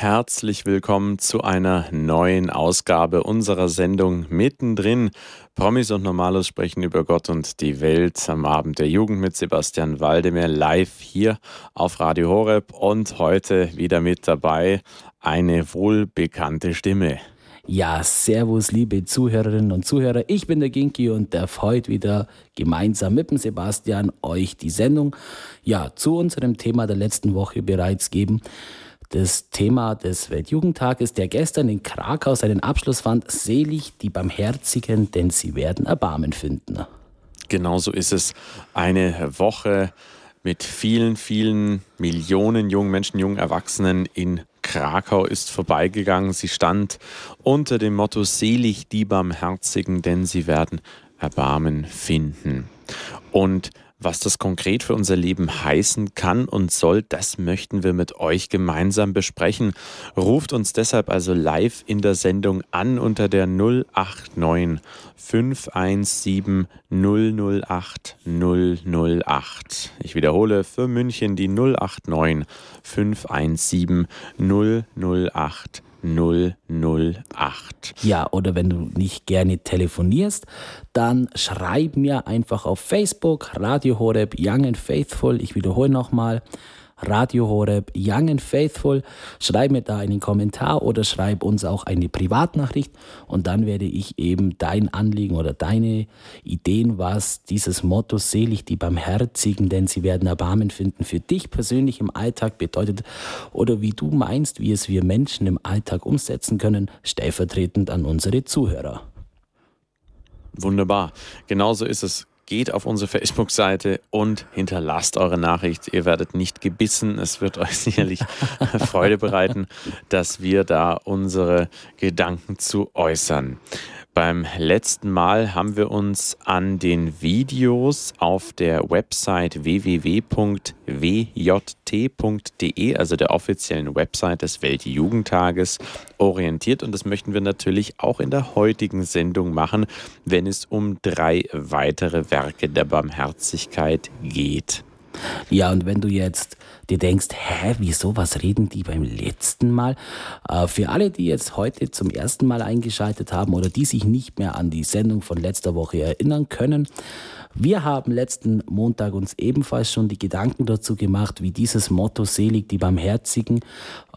Herzlich willkommen zu einer neuen Ausgabe unserer Sendung Mittendrin. Promis und Normalos sprechen über Gott und die Welt am Abend der Jugend mit Sebastian Waldemar live hier auf Radio Horeb und heute wieder mit dabei eine wohlbekannte Stimme. Ja, servus, liebe Zuhörerinnen und Zuhörer. Ich bin der Ginki und darf heute wieder gemeinsam mit dem Sebastian euch die Sendung ja, zu unserem Thema der letzten Woche bereits geben das Thema des Weltjugendtages, der gestern in Krakau seinen Abschluss fand. Selig die Barmherzigen, denn sie werden Erbarmen finden. Genauso ist es. Eine Woche mit vielen, vielen Millionen jungen Menschen, jungen Erwachsenen in Krakau ist vorbeigegangen. Sie stand unter dem Motto Selig die Barmherzigen, denn sie werden Erbarmen finden. Und was das konkret für unser Leben heißen kann und soll, das möchten wir mit euch gemeinsam besprechen. Ruft uns deshalb also live in der Sendung an unter der 089 517 008 008. Ich wiederhole für München die 089 517 008 008. Ja, oder wenn du nicht gerne telefonierst, dann schreib mir einfach auf Facebook Radio Horeb Young and Faithful. Ich wiederhole nochmal Radio Horeb, Young and Faithful. Schreib mir da einen Kommentar oder schreib uns auch eine Privatnachricht und dann werde ich eben dein Anliegen oder deine Ideen, was dieses Motto selig die Barmherzigen, denn sie werden Erbarmen finden, für dich persönlich im Alltag bedeutet oder wie du meinst, wie es wir Menschen im Alltag umsetzen können, stellvertretend an unsere Zuhörer. Wunderbar. Genauso ist es geht auf unsere Facebook-Seite und hinterlasst eure Nachricht. Ihr werdet nicht gebissen. Es wird euch sicherlich Freude bereiten, dass wir da unsere Gedanken zu äußern. Beim letzten Mal haben wir uns an den Videos auf der Website www.wjt.de, also der offiziellen Website des Weltjugendtages, orientiert und das möchten wir natürlich auch in der heutigen Sendung machen, wenn es um drei weitere Werke der Barmherzigkeit geht. Ja, und wenn du jetzt dir denkst, hä, wieso, was reden die beim letzten Mal? Äh, für alle, die jetzt heute zum ersten Mal eingeschaltet haben oder die sich nicht mehr an die Sendung von letzter Woche erinnern können, wir haben letzten Montag uns ebenfalls schon die Gedanken dazu gemacht, wie dieses Motto Selig die Barmherzigen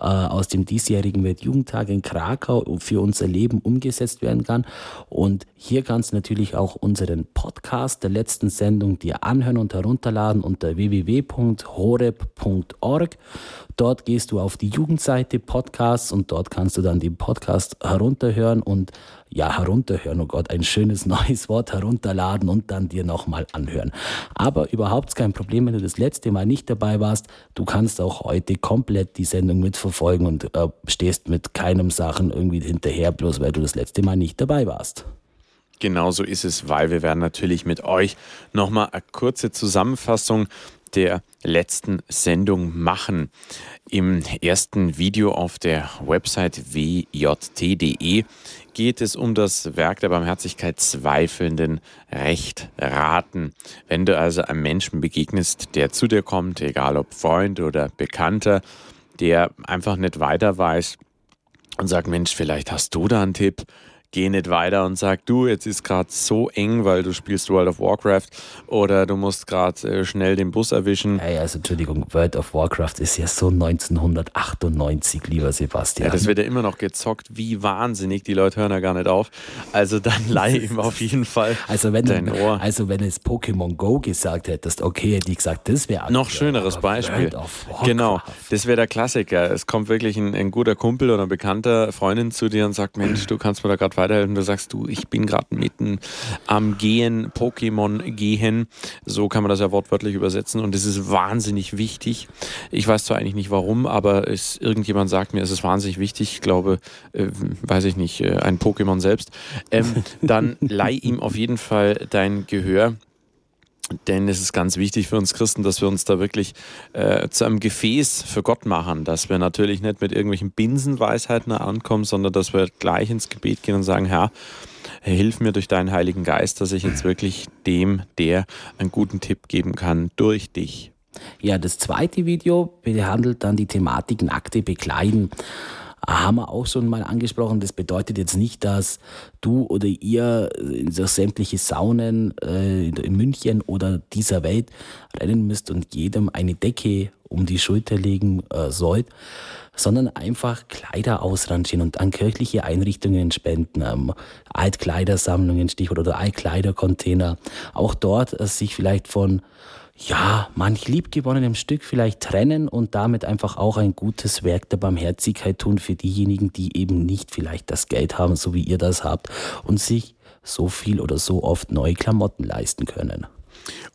äh, aus dem diesjährigen Weltjugendtag in Krakau für unser Leben umgesetzt werden kann. Und hier kannst du natürlich auch unseren Podcast der letzten Sendung dir anhören und herunterladen unter www.horeb.org. Dort gehst du auf die Jugendseite Podcasts und dort kannst du dann den Podcast herunterhören und ja, herunterhören, oh Gott, ein schönes neues Wort herunterladen und dann dir nochmal anhören. Aber überhaupt kein Problem, wenn du das letzte Mal nicht dabei warst. Du kannst auch heute komplett die Sendung mitverfolgen und äh, stehst mit keinem Sachen irgendwie hinterher, bloß weil du das letzte Mal nicht dabei warst. Genauso ist es, weil wir werden natürlich mit euch nochmal eine kurze Zusammenfassung der letzten Sendung machen. Im ersten Video auf der Website wjt.de geht es um das Werk der Barmherzigkeit Zweifelnden Recht raten. Wenn du also einem Menschen begegnest, der zu dir kommt, egal ob Freund oder Bekannter, der einfach nicht weiter weiß und sagt, Mensch, vielleicht hast du da einen Tipp, geh nicht weiter und sag, du, jetzt ist gerade so eng, weil du spielst World of Warcraft oder du musst gerade äh, schnell den Bus erwischen. Hey, also Entschuldigung, World of Warcraft ist ja so 1998, lieber Sebastian. Ja, das wird ja immer noch gezockt, wie wahnsinnig, die Leute hören ja gar nicht auf. Also dann leih ihm auf jeden Fall also wenn dein du, Ohr. Also wenn es Pokémon Go gesagt hättest, okay, hätte ich gesagt, das wäre Noch schöneres Beispiel. Genau, das wäre der Klassiker. Es kommt wirklich ein, ein guter Kumpel oder ein bekannter Freundin zu dir und sagt, Mensch, du kannst mir da gerade weiterhelfen. Du sagst, du, ich bin gerade mitten am Gehen, Pokémon gehen. So kann man das ja wortwörtlich übersetzen. Und das ist wahnsinnig wichtig. Ich weiß zwar eigentlich nicht warum, aber es, irgendjemand sagt mir, es ist wahnsinnig wichtig. Ich glaube, äh, weiß ich nicht, äh, ein Pokémon selbst. Ähm, dann leih ihm auf jeden Fall dein Gehör. Denn es ist ganz wichtig für uns Christen, dass wir uns da wirklich äh, zu einem Gefäß für Gott machen, dass wir natürlich nicht mit irgendwelchen Binsenweisheiten ankommen, sondern dass wir gleich ins Gebet gehen und sagen, Herr, hilf mir durch deinen Heiligen Geist, dass ich jetzt wirklich dem, der einen guten Tipp geben kann, durch dich. Ja, das zweite Video behandelt dann die Thematik nackte Bekleiden. Haben wir auch schon mal angesprochen. Das bedeutet jetzt nicht, dass du oder ihr in so sämtliche Saunen äh, in München oder dieser Welt rennen müsst und jedem eine Decke um die Schulter legen äh, sollt, sondern einfach Kleider ausrangieren und an kirchliche Einrichtungen spenden, ähm, Altkleidersammlungen, Stichwort oder Altkleidercontainer. Auch dort äh, sich vielleicht von ja, manch liebgewonnenem Stück vielleicht trennen und damit einfach auch ein gutes Werk der Barmherzigkeit tun für diejenigen, die eben nicht vielleicht das Geld haben, so wie ihr das habt und sich so viel oder so oft neue Klamotten leisten können.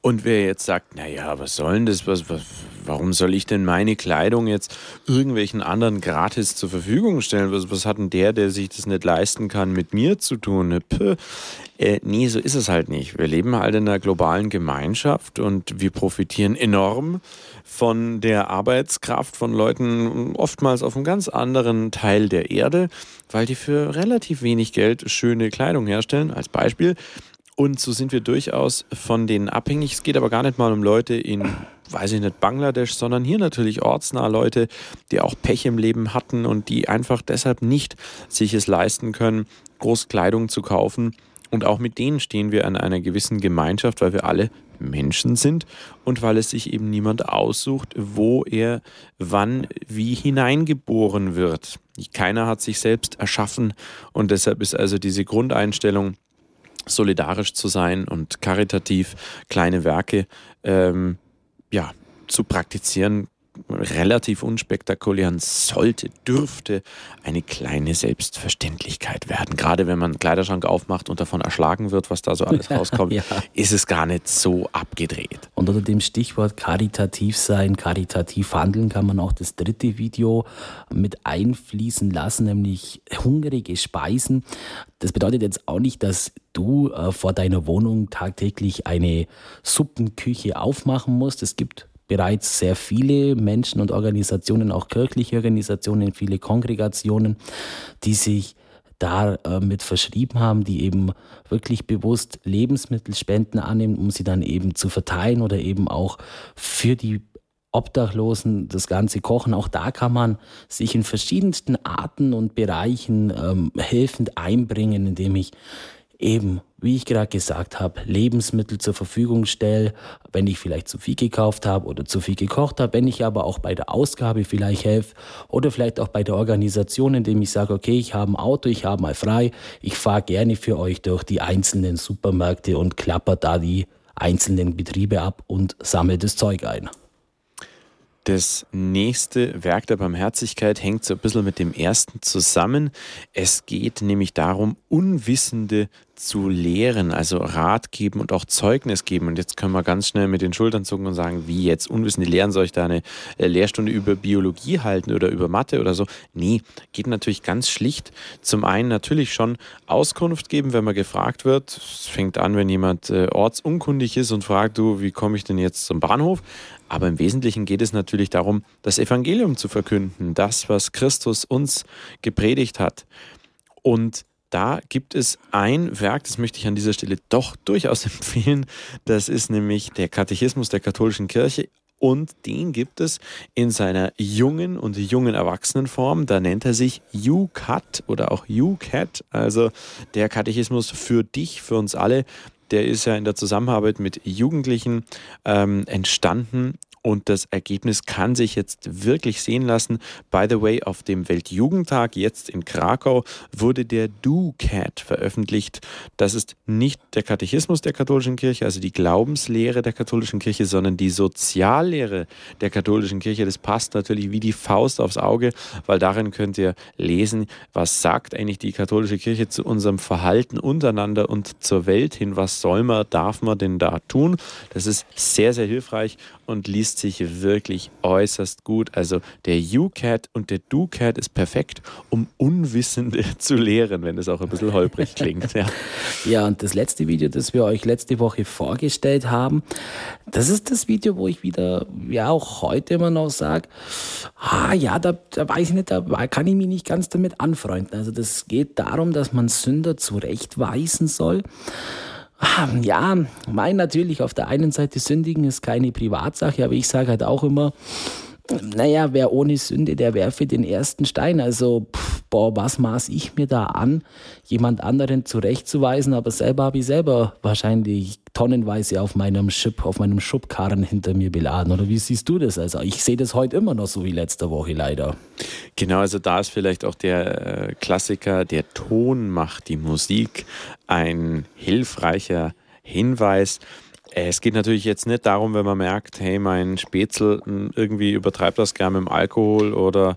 Und wer jetzt sagt, naja, was soll denn das, was, was, warum soll ich denn meine Kleidung jetzt irgendwelchen anderen gratis zur Verfügung stellen? Was, was hat denn der, der sich das nicht leisten kann, mit mir zu tun? Puh. Äh, nee, so ist es halt nicht. Wir leben halt in einer globalen Gemeinschaft und wir profitieren enorm von der Arbeitskraft von Leuten oftmals auf einem ganz anderen Teil der Erde, weil die für relativ wenig Geld schöne Kleidung herstellen. Als Beispiel, und so sind wir durchaus von denen abhängig. Es geht aber gar nicht mal um Leute in, weiß ich nicht, Bangladesch, sondern hier natürlich ortsnah Leute, die auch Pech im Leben hatten und die einfach deshalb nicht sich es leisten können, Großkleidung zu kaufen. Und auch mit denen stehen wir an einer gewissen Gemeinschaft, weil wir alle Menschen sind und weil es sich eben niemand aussucht, wo er wann wie hineingeboren wird. Keiner hat sich selbst erschaffen und deshalb ist also diese Grundeinstellung, solidarisch zu sein und karitativ kleine Werke ähm, ja, zu praktizieren, relativ unspektakulär und sollte, dürfte eine kleine Selbstverständlichkeit werden. Gerade wenn man einen Kleiderschrank aufmacht und davon erschlagen wird, was da so alles rauskommt, ja. ist es gar nicht so abgedreht. Und unter dem Stichwort karitativ sein, karitativ handeln, kann man auch das dritte Video mit einfließen lassen, nämlich hungrige Speisen. Das bedeutet jetzt auch nicht, dass du äh, vor deiner Wohnung tagtäglich eine Suppenküche aufmachen musst. Es gibt bereits sehr viele Menschen und Organisationen, auch kirchliche Organisationen, viele Kongregationen, die sich damit äh, verschrieben haben, die eben wirklich bewusst Lebensmittelspenden annehmen, um sie dann eben zu verteilen oder eben auch für die Obdachlosen das Ganze kochen. Auch da kann man sich in verschiedensten Arten und Bereichen ähm, helfend einbringen, indem ich eben, wie ich gerade gesagt habe, Lebensmittel zur Verfügung stelle, wenn ich vielleicht zu viel gekauft habe oder zu viel gekocht habe, wenn ich aber auch bei der Ausgabe vielleicht helfe oder vielleicht auch bei der Organisation, indem ich sage, okay, ich habe ein Auto, ich habe mal frei, ich fahre gerne für euch durch die einzelnen Supermärkte und klapper da die einzelnen Betriebe ab und sammle das Zeug ein. Das nächste Werk der Barmherzigkeit hängt so ein bisschen mit dem ersten zusammen. Es geht nämlich darum, Unwissende zu lehren, also Rat geben und auch Zeugnis geben. Und jetzt können wir ganz schnell mit den Schultern zucken und sagen, wie jetzt Unwissende lehren, soll ich da eine äh, Lehrstunde über Biologie halten oder über Mathe oder so? Nee, geht natürlich ganz schlicht. Zum einen natürlich schon Auskunft geben, wenn man gefragt wird. Es fängt an, wenn jemand äh, ortsunkundig ist und fragt, du, wie komme ich denn jetzt zum Bahnhof? Aber im Wesentlichen geht es natürlich darum, das Evangelium zu verkünden, das, was Christus uns gepredigt hat. Und da gibt es ein Werk, das möchte ich an dieser Stelle doch durchaus empfehlen. Das ist nämlich der Katechismus der katholischen Kirche. Und den gibt es in seiner jungen und jungen Erwachsenenform. Da nennt er sich UCAT oder auch UCAT, also der Katechismus für dich, für uns alle der ist ja in der Zusammenarbeit mit Jugendlichen ähm, entstanden und das Ergebnis kann sich jetzt wirklich sehen lassen. By the way, auf dem Weltjugendtag jetzt in Krakau wurde der Do-Cat veröffentlicht. Das ist nicht der Katechismus der katholischen Kirche, also die Glaubenslehre der katholischen Kirche, sondern die Soziallehre der katholischen Kirche. Das passt natürlich wie die Faust aufs Auge, weil darin könnt ihr lesen, was sagt eigentlich die katholische Kirche zu unserem Verhalten untereinander und zur Welt hin. Was soll man, darf man denn da tun? Das ist sehr, sehr hilfreich und liest sich wirklich äußerst gut. Also der UCAT und der DoCAT ist perfekt, um Unwissende zu lehren, wenn es auch ein bisschen holprig klingt. Ja. ja, und das letzte Video, das wir euch letzte Woche vorgestellt haben, das ist das Video, wo ich wieder, ja auch heute immer noch sage, ah ja, da, da weiß ich nicht, da kann ich mich nicht ganz damit anfreunden. Also das geht darum, dass man Sünder zurechtweisen soll. Ah, ja, mein natürlich auf der einen Seite sündigen ist keine Privatsache, aber ich sage halt auch immer, naja, wer ohne Sünde, der werfe den ersten Stein. Also, pff, boah, was maß ich mir da an, jemand anderen zurechtzuweisen, aber selber habe ich selber wahrscheinlich tonnenweise auf meinem Schub, auf meinem Schubkarren hinter mir beladen. Oder wie siehst du das? Also, ich sehe das heute immer noch so wie letzte Woche leider. Genau, also da ist vielleicht auch der äh, Klassiker, der Ton macht die Musik, ein hilfreicher Hinweis. Äh, es geht natürlich jetzt nicht darum, wenn man merkt, hey, mein Spätzl hm, irgendwie übertreibt das gerne mit dem Alkohol oder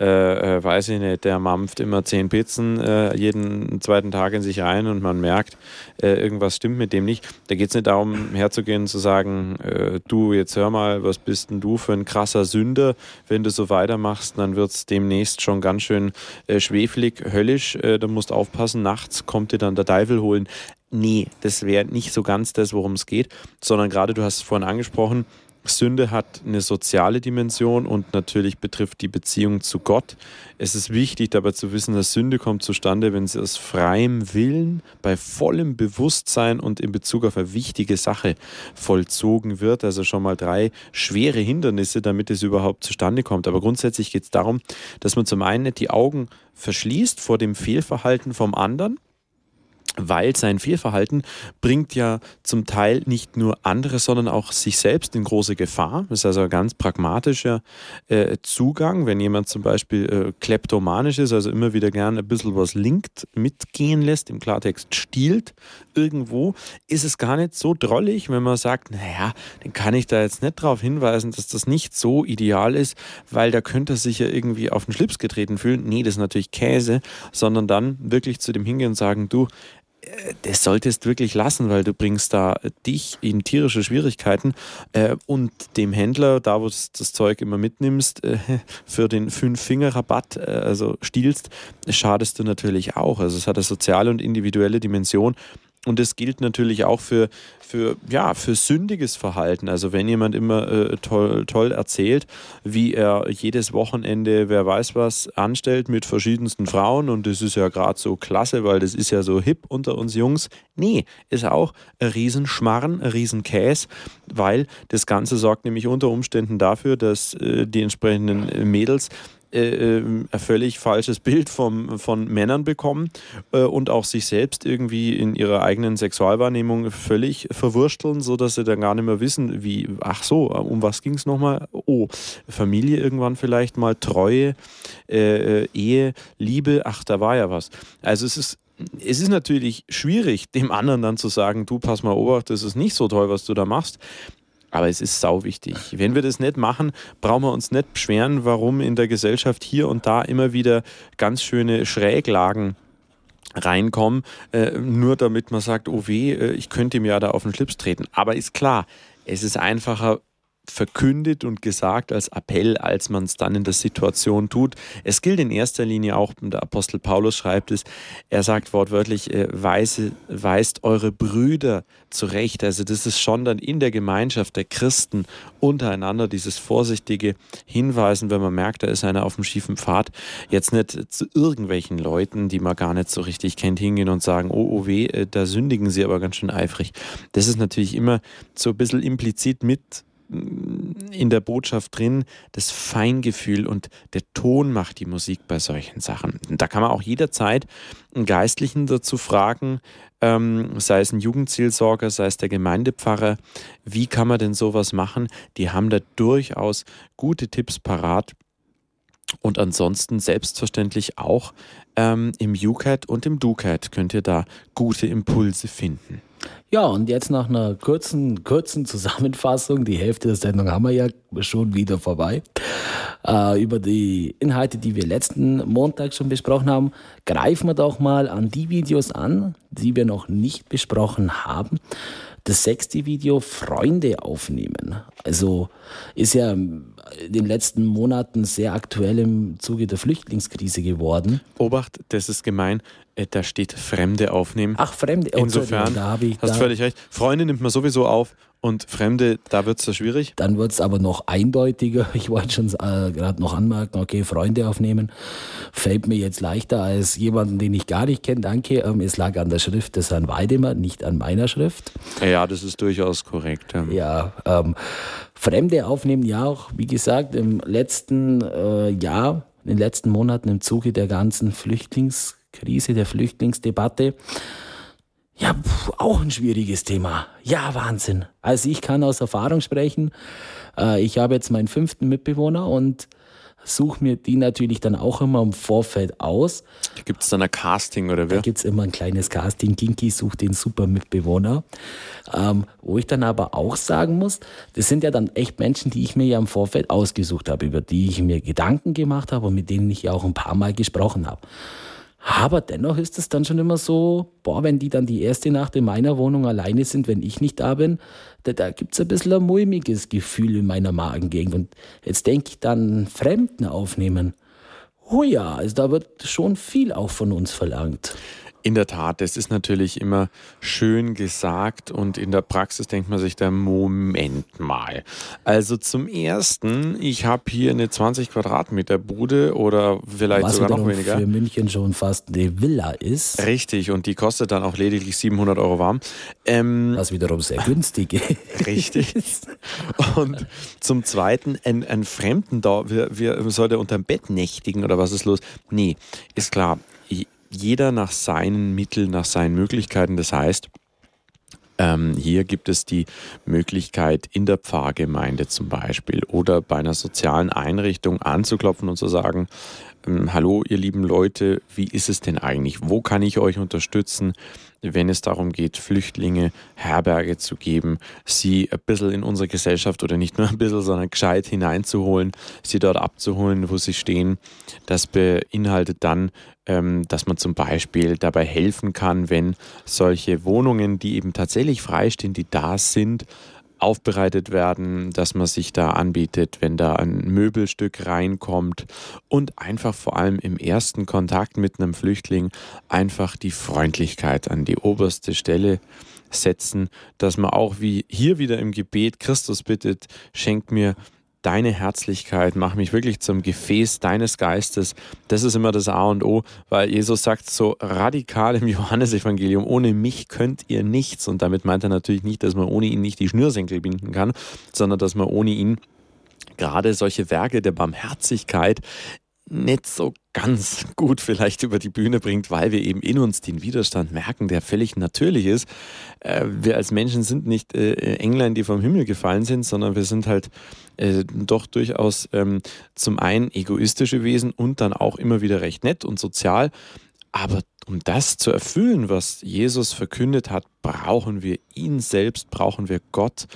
äh, äh, weiß ich nicht, der mampft immer zehn Pizzen äh, jeden zweiten Tag in sich rein und man merkt, äh, irgendwas stimmt mit dem nicht. Da geht es nicht darum, herzugehen und zu sagen, äh, du, jetzt hör mal, was bist denn du für ein krasser Sünder? Wenn du so weitermachst, dann wird es demnächst schon ganz schön schwefelig, höllisch. da musst aufpassen, nachts kommt dir dann der Teufel holen. Nee, das wäre nicht so ganz das, worum es geht, sondern gerade, du hast es vorhin angesprochen, Sünde hat eine soziale Dimension und natürlich betrifft die Beziehung zu Gott. Es ist wichtig dabei zu wissen, dass Sünde kommt zustande, wenn sie aus freiem Willen, bei vollem Bewusstsein und in Bezug auf eine wichtige Sache vollzogen wird. Also schon mal drei schwere Hindernisse, damit es überhaupt zustande kommt. Aber grundsätzlich geht es darum, dass man zum einen nicht die Augen verschließt vor dem Fehlverhalten vom anderen weil sein Fehlverhalten bringt ja zum Teil nicht nur andere, sondern auch sich selbst in große Gefahr. Das ist also ein ganz pragmatischer äh, Zugang. Wenn jemand zum Beispiel äh, kleptomanisch ist, also immer wieder gerne ein bisschen was linkt, mitgehen lässt, im Klartext stiehlt irgendwo, ist es gar nicht so drollig, wenn man sagt, naja, den kann ich da jetzt nicht darauf hinweisen, dass das nicht so ideal ist, weil da könnte er sich ja irgendwie auf den Schlips getreten fühlen. Nee, das ist natürlich Käse, sondern dann wirklich zu dem hingehen und sagen, du, das solltest wirklich lassen, weil du bringst da dich in tierische Schwierigkeiten äh, und dem Händler, da wo du das Zeug immer mitnimmst, äh, für den Fünf-Finger-Rabatt, äh, also stiehlst, schadest du natürlich auch. Also es hat eine soziale und individuelle Dimension und das gilt natürlich auch für, für, ja, für sündiges Verhalten. Also wenn jemand immer äh, toll, toll erzählt, wie er jedes Wochenende, wer weiß was, anstellt mit verschiedensten Frauen und das ist ja gerade so klasse, weil das ist ja so hip unter uns Jungs. Nee, ist auch ein Riesenschmarren, ein Riesenkäse, weil das Ganze sorgt nämlich unter Umständen dafür, dass äh, die entsprechenden Mädels äh, ähm, ein völlig falsches Bild vom, von Männern bekommen äh, und auch sich selbst irgendwie in ihrer eigenen Sexualwahrnehmung völlig verwursteln, sodass sie dann gar nicht mehr wissen, wie, ach so, um was ging es nochmal? Oh, Familie irgendwann vielleicht mal, Treue, äh, äh, Ehe, Liebe, ach, da war ja was. Also es ist es ist natürlich schwierig, dem anderen dann zu sagen, du pass mal Obacht, das ist nicht so toll, was du da machst. Aber es ist sau wichtig. Wenn wir das nicht machen, brauchen wir uns nicht beschweren, warum in der Gesellschaft hier und da immer wieder ganz schöne Schräglagen reinkommen, äh, nur damit man sagt, oh weh, äh, ich könnte ihm ja da auf den Schlips treten. Aber ist klar, es ist einfacher, verkündet und gesagt als Appell, als man es dann in der Situation tut. Es gilt in erster Linie auch, der Apostel Paulus schreibt es, er sagt wortwörtlich, äh, weise, weist eure Brüder zurecht. Also das ist schon dann in der Gemeinschaft der Christen untereinander dieses vorsichtige Hinweisen, wenn man merkt, da ist einer auf dem schiefen Pfad, jetzt nicht zu irgendwelchen Leuten, die man gar nicht so richtig kennt, hingehen und sagen, oh, oh weh, äh, da sündigen sie aber ganz schön eifrig. Das ist natürlich immer so ein bisschen implizit mit in der Botschaft drin, das Feingefühl und der Ton macht die Musik bei solchen Sachen. Da kann man auch jederzeit einen Geistlichen dazu fragen, ähm, sei es ein Jugendzielsorger, sei es der Gemeindepfarrer, wie kann man denn sowas machen? Die haben da durchaus gute Tipps parat. Und ansonsten selbstverständlich auch ähm, im UCAT und im DuCAT könnt ihr da gute Impulse finden. Ja, und jetzt nach einer kurzen, kurzen Zusammenfassung, die Hälfte der Sendung haben wir ja schon wieder vorbei, äh, über die Inhalte, die wir letzten Montag schon besprochen haben, greifen wir doch mal an die Videos an, die wir noch nicht besprochen haben das sechste Video Freunde aufnehmen. Also ist ja in den letzten Monaten sehr aktuell im Zuge der Flüchtlingskrise geworden. Obacht, das ist gemein. Äh, da steht Fremde aufnehmen. Ach, Fremde. Oh, Insofern, da ich. Hast da völlig recht. Freunde nimmt man sowieso auf Und Fremde, da wird es da schwierig? Dann wird es aber noch eindeutiger. Ich wollte schon äh, gerade noch anmerken, okay, Freunde aufnehmen fällt mir jetzt leichter als jemanden, den ich gar nicht kenne. Danke. Ähm, es lag an der Schrift des Herrn Weidemer, nicht an meiner Schrift. Ja, das ist durchaus korrekt. Ja, ja ähm, Fremde aufnehmen, ja auch, wie gesagt, im letzten äh, Jahr, in den letzten Monaten im Zuge der ganzen Flüchtlingskrise, der Flüchtlingsdebatte, ja, pf, auch ein schwieriges Thema. Ja, Wahnsinn. Also ich kann aus Erfahrung sprechen. Äh, ich habe jetzt meinen fünften Mitbewohner und suche mir die natürlich dann auch immer im Vorfeld aus. Gibt es dann ein Casting oder wie? Da gibt es immer ein kleines Casting. Kinky sucht den super Mitbewohner. Ähm, wo ich dann aber auch sagen muss, das sind ja dann echt Menschen, die ich mir ja im Vorfeld ausgesucht habe, über die ich mir Gedanken gemacht habe und mit denen ich ja auch ein paar Mal gesprochen habe. Aber dennoch ist es dann schon immer so, boah, wenn die dann die erste Nacht in meiner Wohnung alleine sind, wenn ich nicht da bin, da, da gibt es ein bisschen ein mulmiges Gefühl in meiner Magengegend. Und jetzt denke ich dann, Fremden aufnehmen. Oh ja, also da wird schon viel auch von uns verlangt. In der Tat, das ist natürlich immer schön gesagt und in der Praxis denkt man sich da, Moment mal. Also zum Ersten, ich habe hier eine 20 Quadratmeter Bude oder vielleicht Was sogar noch weniger. für München schon fast eine Villa ist. Richtig, und die kostet dann auch lediglich 700 Euro warm. Ähm, Was wiederum sehr günstig ist. Richtig. Und zum Zweiten, ein, ein Fremden da, wir, wir, soll der unterm Bett nächtigen oder was ist los? Nee, ist klar jeder nach seinen Mitteln, nach seinen Möglichkeiten. Das heißt, ähm, hier gibt es die Möglichkeit, in der Pfarrgemeinde zum Beispiel oder bei einer sozialen Einrichtung anzuklopfen und zu sagen, ähm, hallo ihr lieben Leute, wie ist es denn eigentlich? Wo kann ich euch unterstützen? Wenn es darum geht, Flüchtlinge Herberge zu geben, sie ein bisschen in unsere Gesellschaft oder nicht nur ein bisschen, sondern gescheit hineinzuholen, sie dort abzuholen, wo sie stehen. Das beinhaltet dann, ähm, dass man zum Beispiel dabei helfen kann, wenn solche Wohnungen, die eben tatsächlich freistehen, die da sind, aufbereitet werden, dass man sich da anbietet, wenn da ein Möbelstück reinkommt und einfach vor allem im ersten Kontakt mit einem Flüchtling einfach die Freundlichkeit an die oberste Stelle setzen, dass man auch wie hier wieder im Gebet Christus bittet, schenkt mir deine Herzlichkeit, mach mich wirklich zum Gefäß deines Geistes. Das ist immer das A und O, weil Jesus sagt so radikal im Johannesevangelium, ohne mich könnt ihr nichts. Und damit meint er natürlich nicht, dass man ohne ihn nicht die Schnürsenkel binden kann, sondern dass man ohne ihn gerade solche Werke der Barmherzigkeit nicht so ganz gut vielleicht über die Bühne bringt, weil wir eben in uns den Widerstand merken, der völlig natürlich ist. Äh, wir als Menschen sind nicht äh, Englein, die vom Himmel gefallen sind, sondern wir sind halt äh, doch durchaus ähm, zum einen egoistische Wesen und dann auch immer wieder recht nett und sozial. Aber um das zu erfüllen, was Jesus verkündet hat, brauchen wir ihn selbst, brauchen wir Gott,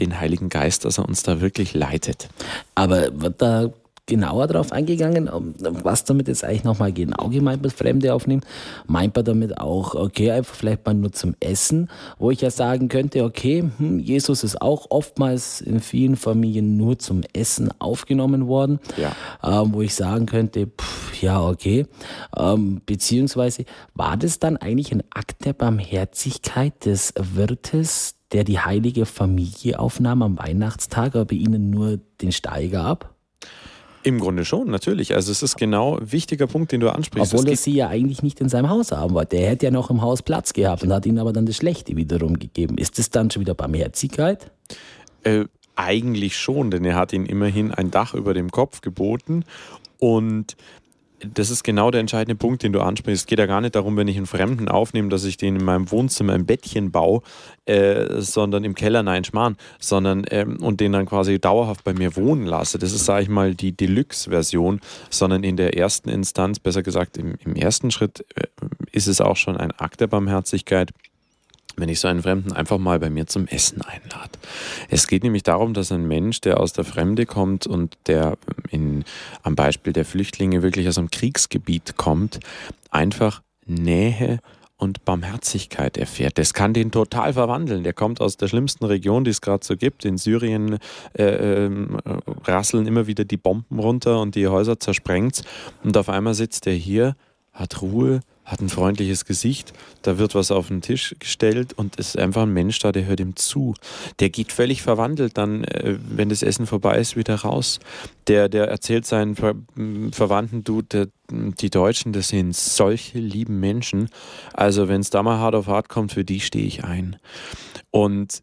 den Heiligen Geist, dass er uns da wirklich leitet. Aber da genauer darauf eingegangen, was damit jetzt eigentlich nochmal genau gemeint mit Fremde aufnehmen. Meint man damit auch, okay, einfach vielleicht mal nur zum Essen, wo ich ja sagen könnte, okay, hm, Jesus ist auch oftmals in vielen Familien nur zum Essen aufgenommen worden, ja. ähm, wo ich sagen könnte, pff, ja, okay. Ähm, beziehungsweise war das dann eigentlich ein Akt der Barmherzigkeit des Wirtes, der die heilige Familie aufnahm am Weihnachtstag, aber ihnen nur den Steiger ab? Im Grunde schon, natürlich. Also es ist genau ein wichtiger Punkt, den du ansprichst. Obwohl er sie ja eigentlich nicht in seinem Haus haben wollte. Er hätte ja noch im Haus Platz gehabt und hat ihnen aber dann das Schlechte wiederum gegeben. Ist das dann schon wieder Barmherzigkeit? Äh, eigentlich schon, denn er hat ihnen immerhin ein Dach über dem Kopf geboten und das ist genau der entscheidende Punkt, den du ansprichst. Es geht ja gar nicht darum, wenn ich einen Fremden aufnehme, dass ich den in meinem Wohnzimmer ein Bettchen baue, äh, sondern im Keller nein schmarrn, sondern ähm, und den dann quasi dauerhaft bei mir wohnen lasse. Das ist, sage ich mal, die Deluxe-Version, sondern in der ersten Instanz, besser gesagt im, im ersten Schritt, äh, ist es auch schon ein Akt der Barmherzigkeit wenn ich so einen Fremden einfach mal bei mir zum Essen einlade. Es geht nämlich darum, dass ein Mensch, der aus der Fremde kommt und der in, am Beispiel der Flüchtlinge wirklich aus einem Kriegsgebiet kommt, einfach Nähe und Barmherzigkeit erfährt. Das kann den total verwandeln. Der kommt aus der schlimmsten Region, die es gerade so gibt. In Syrien äh, äh, rasseln immer wieder die Bomben runter und die Häuser zersprengt. Und auf einmal sitzt er hier, hat Ruhe, hat ein freundliches Gesicht, da wird was auf den Tisch gestellt und es ist einfach ein Mensch da, der hört ihm zu. Der geht völlig verwandelt dann, äh, wenn das Essen vorbei ist, wieder raus. Der, der erzählt seinen Ver Verwandten, du, der, die Deutschen, das sind solche lieben Menschen. Also wenn es da mal hart auf hart kommt, für die stehe ich ein. Und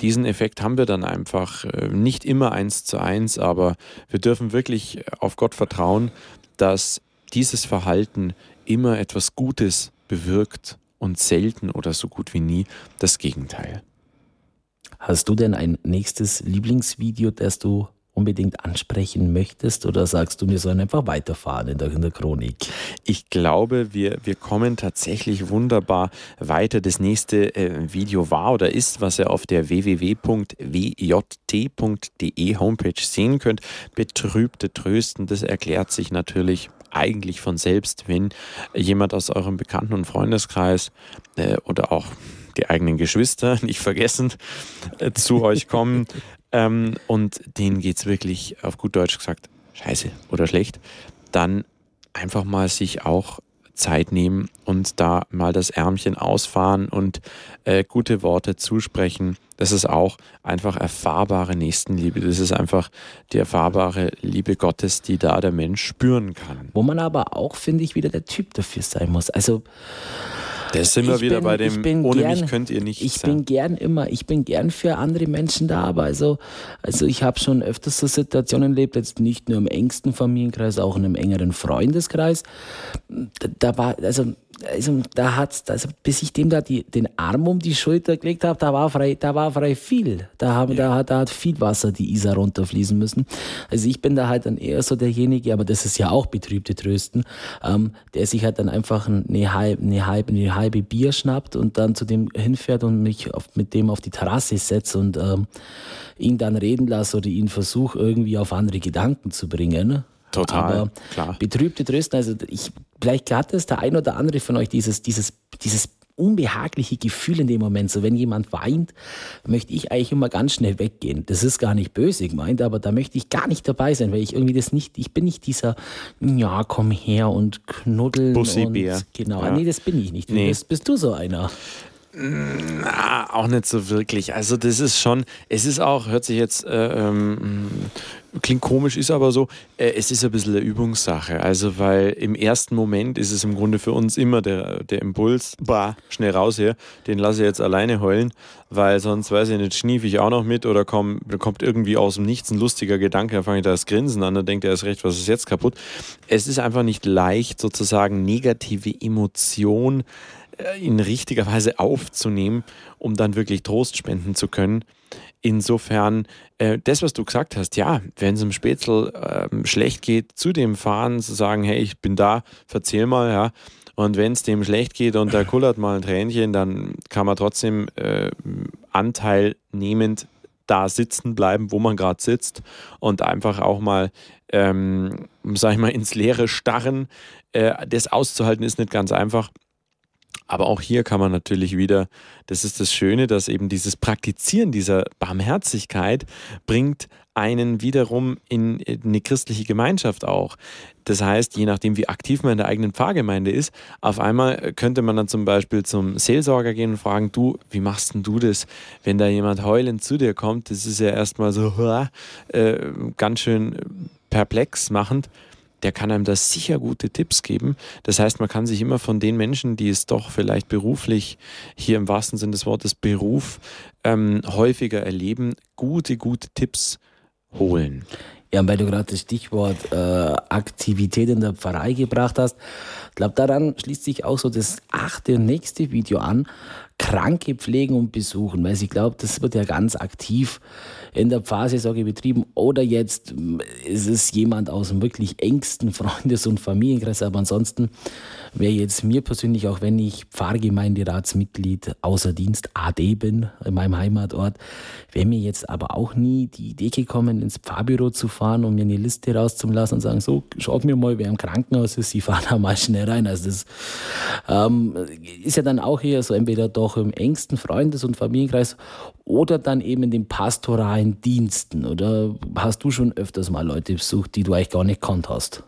diesen Effekt haben wir dann einfach äh, nicht immer eins zu eins, aber wir dürfen wirklich auf Gott vertrauen, dass dieses Verhalten immer etwas Gutes bewirkt und selten oder so gut wie nie das Gegenteil. Hast du denn ein nächstes Lieblingsvideo, das du unbedingt ansprechen möchtest oder sagst du, wir sollen einfach weiterfahren in der, in der Chronik? Ich glaube, wir, wir kommen tatsächlich wunderbar weiter. Das nächste äh, Video war oder ist, was ihr auf der www.wjt.de Homepage sehen könnt. Betrübte Trösten, das erklärt sich natürlich eigentlich von selbst, wenn jemand aus eurem Bekannten- und Freundeskreis äh, oder auch die eigenen Geschwister, nicht vergessen, äh, zu euch kommen ähm, und denen geht es wirklich auf gut Deutsch gesagt scheiße oder schlecht, dann einfach mal sich auch Zeit nehmen und da mal das Ärmchen ausfahren und äh, gute Worte zusprechen. Das ist auch einfach erfahrbare Nächstenliebe. Das ist einfach die erfahrbare Liebe Gottes, die da der Mensch spüren kann. Wo man aber auch, finde ich, wieder der Typ dafür sein muss. Also das sind wir wieder bin, bei dem, ohne gern, mich könnt ihr nicht Ich sein. bin gern immer, ich bin gern für andere Menschen da, aber also, also ich habe schon öfters so Situationen erlebt, jetzt nicht nur im engsten Familienkreis, auch in einem engeren Freundeskreis. Da, da war, also also da hat's, also bis ich dem da die, den Arm um die Schulter gelegt habe, da war frei, da war frei viel. Da, haben, ja. da, hat, da hat viel Wasser die Isar runterfließen müssen. Also ich bin da halt dann eher so derjenige, aber das ist ja auch betrübte Trösten, ähm, der sich halt dann einfach eine halbe, eine halbe, eine halbe Bier schnappt und dann zu dem hinfährt und mich auf, mit dem auf die Terrasse setzt und ähm, ihn dann reden lasse oder ihn versuche irgendwie auf andere Gedanken zu bringen. Total, aber klar. Betrübte Trösten, also ich, vielleicht hat es der ein oder andere von euch dieses, dieses, dieses unbehagliche Gefühl in dem Moment. So, wenn jemand weint, möchte ich eigentlich immer ganz schnell weggehen. Das ist gar nicht böse gemeint, aber da möchte ich gar nicht dabei sein, weil ich irgendwie das nicht, ich bin nicht dieser, ja, komm her und knuddeln. Bussi-Bär. Genau, ja. nee, das bin ich nicht. Nee. Bist, bist du so einer? Na, auch nicht so wirklich. Also das ist schon, es ist auch, hört sich jetzt, äh, ähm, klingt komisch, ist aber so, äh, es ist ein bisschen eine Übungssache. Also weil im ersten Moment ist es im Grunde für uns immer der, der Impuls, bah, schnell raus hier, den lasse ich jetzt alleine heulen, weil sonst, weiß ich nicht, schnief ich auch noch mit oder komm, kommt irgendwie aus dem Nichts ein lustiger Gedanke, dann fange ich da das Grinsen an, dann denkt er ist recht, was ist jetzt kaputt. Es ist einfach nicht leicht, sozusagen negative Emotionen äh, in richtiger Weise aufzunehmen, um dann wirklich Trost spenden zu können. Insofern, äh, das, was du gesagt hast, ja, wenn es im Spätzl äh, schlecht geht, zu dem fahren, zu sagen, hey, ich bin da, verzeih mal, ja. Und wenn es dem schlecht geht und da kullert mal ein Tränchen, dann kann man trotzdem äh, anteilnehmend da sitzen bleiben, wo man gerade sitzt und einfach auch mal, ähm, sag ich mal, ins Leere starren. Äh, das auszuhalten ist nicht ganz einfach. Aber auch hier kann man natürlich wieder, das ist das Schöne, dass eben dieses Praktizieren dieser Barmherzigkeit bringt einen wiederum in eine christliche Gemeinschaft auch. Das heißt, je nachdem, wie aktiv man in der eigenen Pfarrgemeinde ist, auf einmal könnte man dann zum Beispiel zum Seelsorger gehen und fragen, du, wie machst denn du das, wenn da jemand heulend zu dir kommt? Das ist ja erstmal so äh, ganz schön perplex machend der kann einem da sicher gute Tipps geben. Das heißt, man kann sich immer von den Menschen, die es doch vielleicht beruflich, hier im wahrsten Sinne des Wortes Beruf, ähm, häufiger erleben, gute, gute Tipps holen. Ja, weil du gerade das Stichwort äh, Aktivität in der Pfarrei gebracht hast, glaube, daran schließt sich auch so das achte und nächste Video an. Kranke pflegen und besuchen, weil ich glaube, das wird ja ganz aktiv in der Pfarrseelsorge betrieben oder jetzt ist es jemand aus dem wirklich engsten Freundes- und Familienkreis, aber ansonsten wäre jetzt mir persönlich, auch wenn ich Pfarrgemeinderatsmitglied außer Dienst AD bin, in meinem Heimatort, wäre mir jetzt aber auch nie die Idee gekommen, ins Pfarrbüro zu fahren und mir eine Liste rauszulassen und sagen, so, schaut mir mal, wer im Krankenhaus ist, Sie fahren da mal schnell rein. Also das ähm, ist ja dann auch eher so entweder doch im engsten Freundes- und Familienkreis oder dann eben in den pastoralen Diensten. Oder hast du schon öfters mal Leute besucht, die du eigentlich gar nicht kannt hast?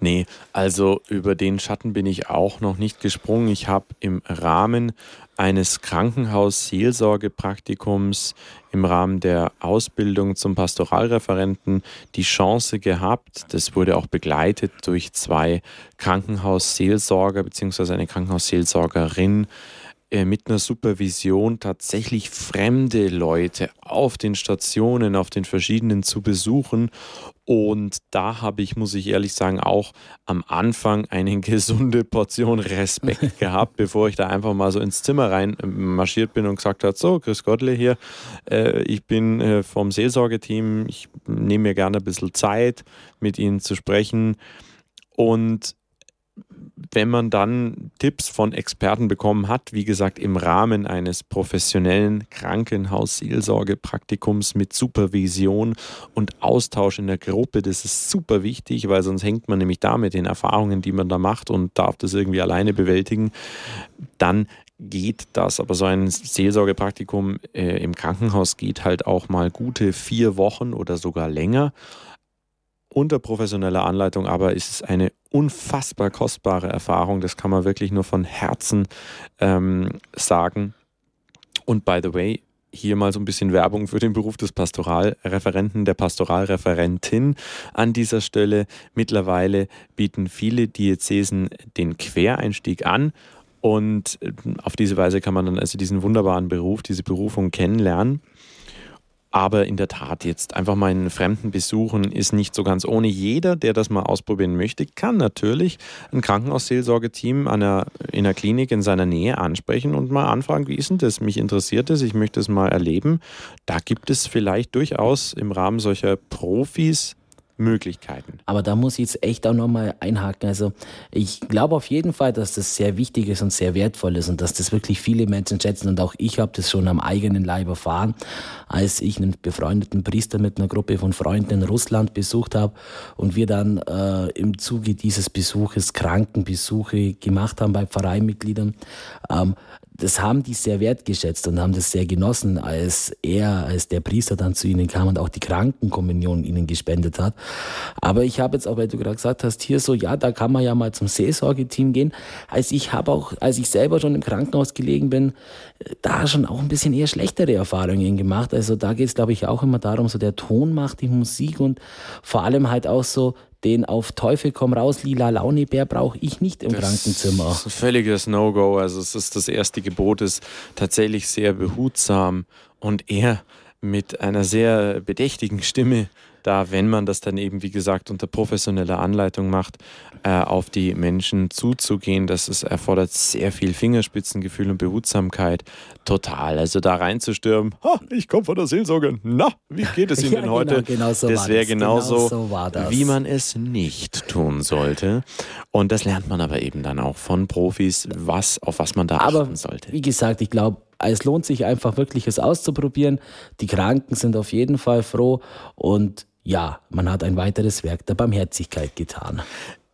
Nee, also über den Schatten bin ich auch noch nicht gesprungen. Ich habe im Rahmen eines Krankenhaus-Seelsorgepraktikums im Rahmen der Ausbildung zum Pastoralreferenten die Chance gehabt, das wurde auch begleitet durch zwei Krankenhausseelsorger bzw. eine Krankenhausseelsorgerin, mit einer Supervision tatsächlich fremde Leute auf den Stationen, auf den verschiedenen zu besuchen. Und da habe ich, muss ich ehrlich sagen, auch am Anfang eine gesunde Portion Respekt gehabt, bevor ich da einfach mal so ins Zimmer rein äh, marschiert bin und gesagt habe, so, Chris Gottle hier, äh, ich bin äh, vom Seelsorgeteam, ich nehme mir gerne ein bisschen Zeit, mit Ihnen zu sprechen. Und wenn man dann Tipps von Experten bekommen hat, wie gesagt, im Rahmen eines professionellen Krankenhaus-Seelsorgepraktikums mit Supervision und Austausch in der Gruppe, das ist super wichtig, weil sonst hängt man nämlich da mit den Erfahrungen, die man da macht und darf das irgendwie alleine bewältigen, dann geht das. Aber so ein Seelsorgepraktikum äh, im Krankenhaus geht halt auch mal gute vier Wochen oder sogar länger unter professioneller Anleitung, aber ist es eine unfassbar kostbare Erfahrung. Das kann man wirklich nur von Herzen ähm, sagen. Und by the way, hier mal so ein bisschen Werbung für den Beruf des Pastoralreferenten, der Pastoralreferentin an dieser Stelle. Mittlerweile bieten viele Diözesen den Quereinstieg an und äh, auf diese Weise kann man dann also diesen wunderbaren Beruf, diese Berufung kennenlernen. Aber in der Tat, jetzt einfach mal einen Fremden besuchen ist nicht so ganz ohne. Jeder, der das mal ausprobieren möchte, kann natürlich ein Krankenhausseelsorgeteam in einer Klinik in seiner Nähe ansprechen und mal anfragen, wie ist denn das? Mich interessiert es, ich möchte es mal erleben. Da gibt es vielleicht durchaus im Rahmen solcher Profis Möglichkeiten. Aber da muss ich jetzt echt auch nochmal einhaken. Also ich glaube auf jeden Fall, dass das sehr wichtig ist und sehr wertvoll ist und dass das wirklich viele Menschen schätzen. Und auch ich habe das schon am eigenen Leib erfahren, als ich einen befreundeten Priester mit einer Gruppe von Freunden in Russland besucht habe und wir dann äh, im Zuge dieses Besuches Krankenbesuche gemacht haben bei Pfarreimitgliedern. Ähm, das haben die sehr wertgeschätzt und haben das sehr genossen, als er, als der Priester dann zu ihnen kam und auch die Krankenkommunion ihnen gespendet hat. Aber ich habe jetzt auch, weil du gerade gesagt hast, hier so, ja, da kann man ja mal zum Seelsorgeteam gehen. Als ich habe auch, als ich selber schon im Krankenhaus gelegen bin, da schon auch ein bisschen eher schlechtere Erfahrungen gemacht. Also da geht es, glaube ich, auch immer darum, so der Ton macht die Musik und vor allem halt auch so den auf Teufel komm raus, lila Launebär brauche ich nicht im das Krankenzimmer. Ist ein völliges No-Go. Also es ist das erste Gebot ist tatsächlich sehr behutsam und eher mit einer sehr bedächtigen Stimme da, wenn man das dann eben, wie gesagt, unter professioneller Anleitung macht, äh, auf die Menschen zuzugehen. Das ist, erfordert sehr viel Fingerspitzengefühl und Behutsamkeit. Total. Also da reinzustürmen, ha, ich komme von der Seelsorge. Na, wie geht es Ihnen ja, denn genau, heute? Genau so das wäre genauso, genau so wie man es nicht tun sollte. Und das lernt man aber eben dann auch von Profis, was, auf was man da aber, achten sollte. Wie gesagt, ich glaube, es lohnt sich einfach wirklich, es auszuprobieren. Die Kranken sind auf jeden Fall froh und ja, man hat ein weiteres Werk der Barmherzigkeit getan.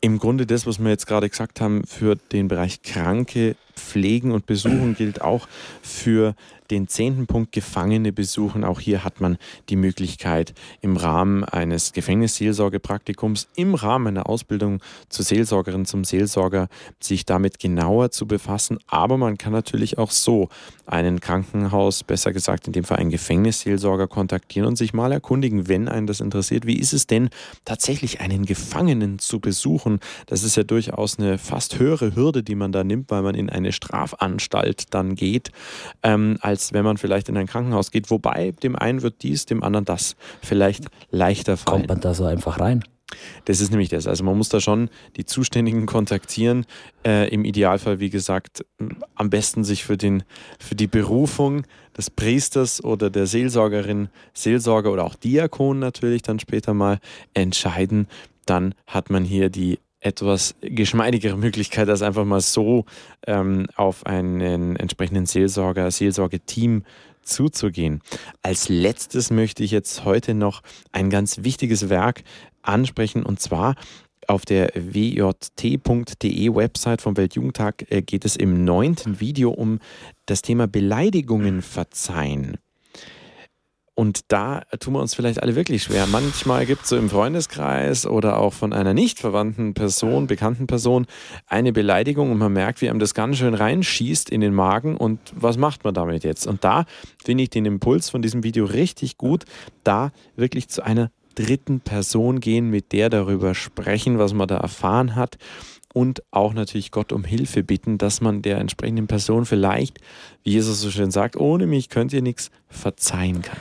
Im Grunde das, was wir jetzt gerade gesagt haben, für den Bereich Kranke pflegen und besuchen gilt auch für den zehnten Punkt Gefangene besuchen. Auch hier hat man die Möglichkeit, im Rahmen eines Gefängnisseelsorgepraktikums, im Rahmen einer Ausbildung zur Seelsorgerin, zum Seelsorger, sich damit genauer zu befassen. Aber man kann natürlich auch so einen Krankenhaus, besser gesagt in dem Fall einen Gefängnisseelsorger kontaktieren und sich mal erkundigen, wenn einen das interessiert, wie ist es denn tatsächlich einen Gefangenen zu besuchen? Das ist ja durchaus eine fast höhere Hürde, die man da nimmt, weil man in eine Strafanstalt dann geht, ähm, als als wenn man vielleicht in ein Krankenhaus geht. Wobei dem einen wird dies, dem anderen das vielleicht leichter fallen. Kommt man da so einfach rein? Das ist nämlich das. Also man muss da schon die Zuständigen kontaktieren. Äh, Im Idealfall, wie gesagt, am besten sich für, den, für die Berufung des Priesters oder der Seelsorgerin, Seelsorger oder auch Diakon natürlich dann später mal entscheiden. Dann hat man hier die etwas geschmeidigere Möglichkeit, als einfach mal so ähm, auf einen entsprechenden Seelsorger, Seelsorgeteam zuzugehen. Als letztes möchte ich jetzt heute noch ein ganz wichtiges Werk ansprechen und zwar auf der wjt.de Website vom Weltjugendtag äh, geht es im neunten Video um das Thema Beleidigungen verzeihen. Und da tun wir uns vielleicht alle wirklich schwer. Manchmal gibt es so im Freundeskreis oder auch von einer nicht verwandten Person, bekannten Person, eine Beleidigung und man merkt, wie einem das ganz schön reinschießt in den Magen und was macht man damit jetzt? Und da finde ich den Impuls von diesem Video richtig gut, da wirklich zu einer dritten Person gehen, mit der darüber sprechen, was man da erfahren hat und auch natürlich Gott um Hilfe bitten, dass man der entsprechenden Person vielleicht, wie Jesus so schön sagt, ohne mich könnt ihr nichts verzeihen kann.